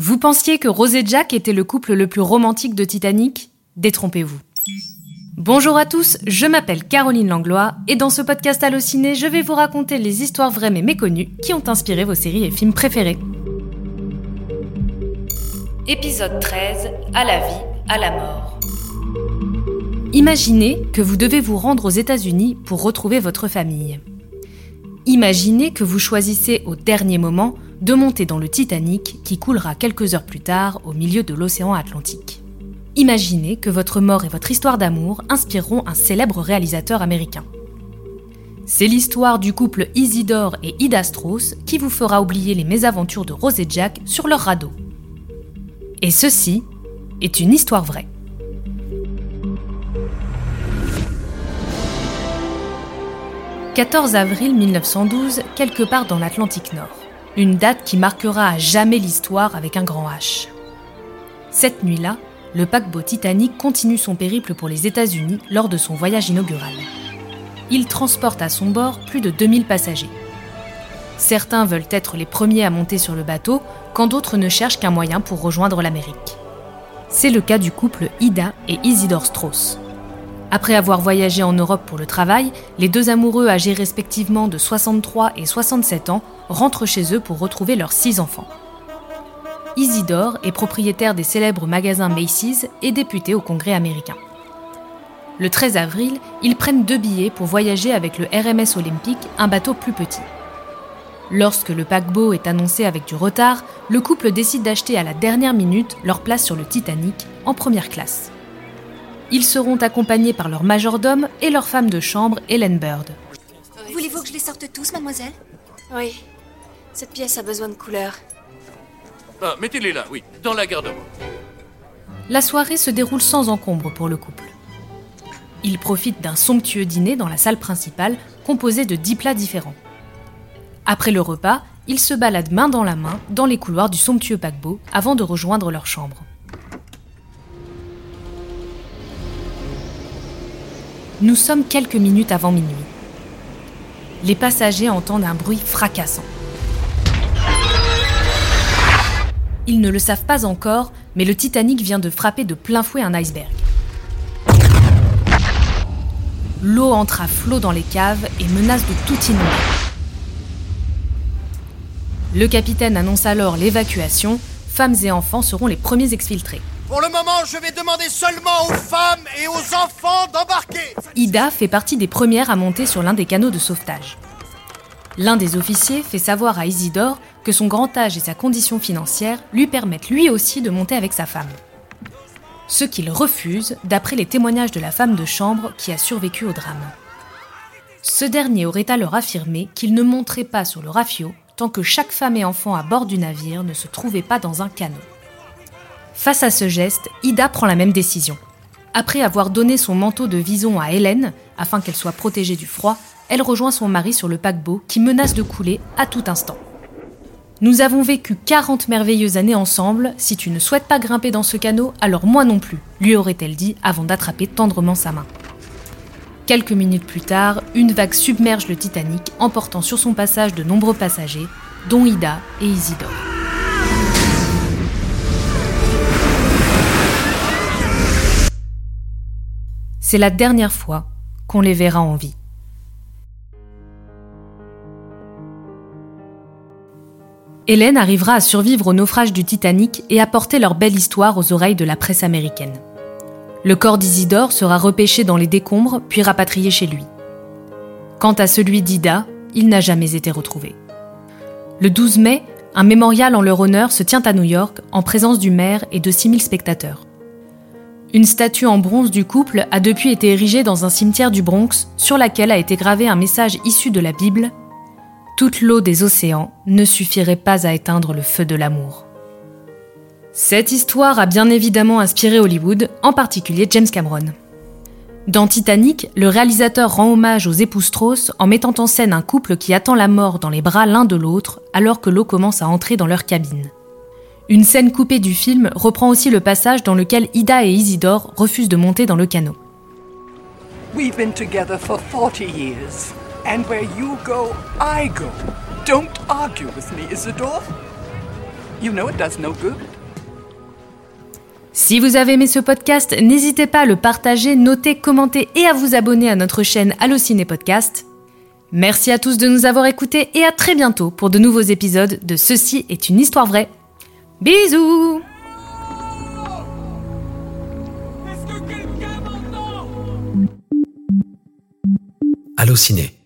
Vous pensiez que Rose et Jack étaient le couple le plus romantique de Titanic? Détrompez-vous. Bonjour à tous, je m'appelle Caroline Langlois et dans ce podcast Allociné, je vais vous raconter les histoires vraies mais méconnues qui ont inspiré vos séries et films préférés. Épisode 13 À la vie, à la mort. Imaginez que vous devez vous rendre aux États-Unis pour retrouver votre famille. Imaginez que vous choisissez au dernier moment de monter dans le Titanic qui coulera quelques heures plus tard au milieu de l'océan Atlantique. Imaginez que votre mort et votre histoire d'amour inspireront un célèbre réalisateur américain. C'est l'histoire du couple Isidore et Ida Strauss qui vous fera oublier les mésaventures de Rose et Jack sur leur radeau. Et ceci est une histoire vraie. 14 avril 1912, quelque part dans l'Atlantique Nord. Une date qui marquera à jamais l'histoire avec un grand H. Cette nuit-là, le paquebot Titanic continue son périple pour les États-Unis lors de son voyage inaugural. Il transporte à son bord plus de 2000 passagers. Certains veulent être les premiers à monter sur le bateau, quand d'autres ne cherchent qu'un moyen pour rejoindre l'Amérique. C'est le cas du couple Ida et Isidore Strauss. Après avoir voyagé en Europe pour le travail, les deux amoureux âgés respectivement de 63 et 67 ans rentrent chez eux pour retrouver leurs six enfants. Isidore est propriétaire des célèbres magasins Macy's et député au Congrès américain. Le 13 avril, ils prennent deux billets pour voyager avec le RMS Olympique, un bateau plus petit. Lorsque le paquebot est annoncé avec du retard, le couple décide d'acheter à la dernière minute leur place sur le Titanic en première classe. Ils seront accompagnés par leur majordome et leur femme de chambre, Helen Bird. Voulez-vous que je les sorte tous, mademoiselle? Oui. Cette pièce a besoin de couleur. Ah, mettez-les là, oui, dans la garde-robe. La soirée se déroule sans encombre pour le couple. Ils profitent d'un somptueux dîner dans la salle principale, composée de dix plats différents. Après le repas, ils se baladent main dans la main dans les couloirs du somptueux paquebot avant de rejoindre leur chambre. Nous sommes quelques minutes avant minuit. Les passagers entendent un bruit fracassant. Ils ne le savent pas encore, mais le Titanic vient de frapper de plein fouet un iceberg. L'eau entre à flot dans les caves et menace de tout inonder. Le capitaine annonce alors l'évacuation. Femmes et enfants seront les premiers exfiltrés. Pour le moment, je vais demander seulement aux femmes et aux enfants d'embarquer. Ida fait partie des premières à monter sur l'un des canaux de sauvetage. L'un des officiers fait savoir à Isidore que son grand âge et sa condition financière lui permettent lui aussi de monter avec sa femme. Ce qu'il refuse, d'après les témoignages de la femme de chambre qui a survécu au drame. Ce dernier aurait alors affirmé qu'il ne monterait pas sur le rafio tant que chaque femme et enfant à bord du navire ne se trouvait pas dans un canot. Face à ce geste, Ida prend la même décision. Après avoir donné son manteau de vison à Hélène, afin qu'elle soit protégée du froid, elle rejoint son mari sur le paquebot qui menace de couler à tout instant. Nous avons vécu 40 merveilleuses années ensemble, si tu ne souhaites pas grimper dans ce canot, alors moi non plus, lui aurait-elle dit avant d'attraper tendrement sa main. Quelques minutes plus tard, une vague submerge le Titanic, emportant sur son passage de nombreux passagers, dont Ida et Isidore. C'est la dernière fois qu'on les verra en vie. Hélène arrivera à survivre au naufrage du Titanic et à porter leur belle histoire aux oreilles de la presse américaine. Le corps d'Isidore sera repêché dans les décombres puis rapatrié chez lui. Quant à celui d'Ida, il n'a jamais été retrouvé. Le 12 mai, un mémorial en leur honneur se tient à New York en présence du maire et de 6000 spectateurs. Une statue en bronze du couple a depuis été érigée dans un cimetière du Bronx sur laquelle a été gravé un message issu de la Bible Toute l'eau des océans ne suffirait pas à éteindre le feu de l'amour. Cette histoire a bien évidemment inspiré Hollywood, en particulier James Cameron. Dans Titanic, le réalisateur rend hommage aux époux Strauss en mettant en scène un couple qui attend la mort dans les bras l'un de l'autre alors que l'eau commence à entrer dans leur cabine. Une scène coupée du film reprend aussi le passage dans lequel Ida et Isidore refusent de monter dans le canot. We've been together for 40 years, and where you go, I go. Don't argue with me, Isidore. You know it does no good. Si vous avez aimé ce podcast, n'hésitez pas à le partager, noter, commenter et à vous abonner à notre chaîne Allociné Podcast. Merci à tous de nous avoir écoutés et à très bientôt pour de nouveaux épisodes de Ceci est une histoire vraie. Bisous. Allociné,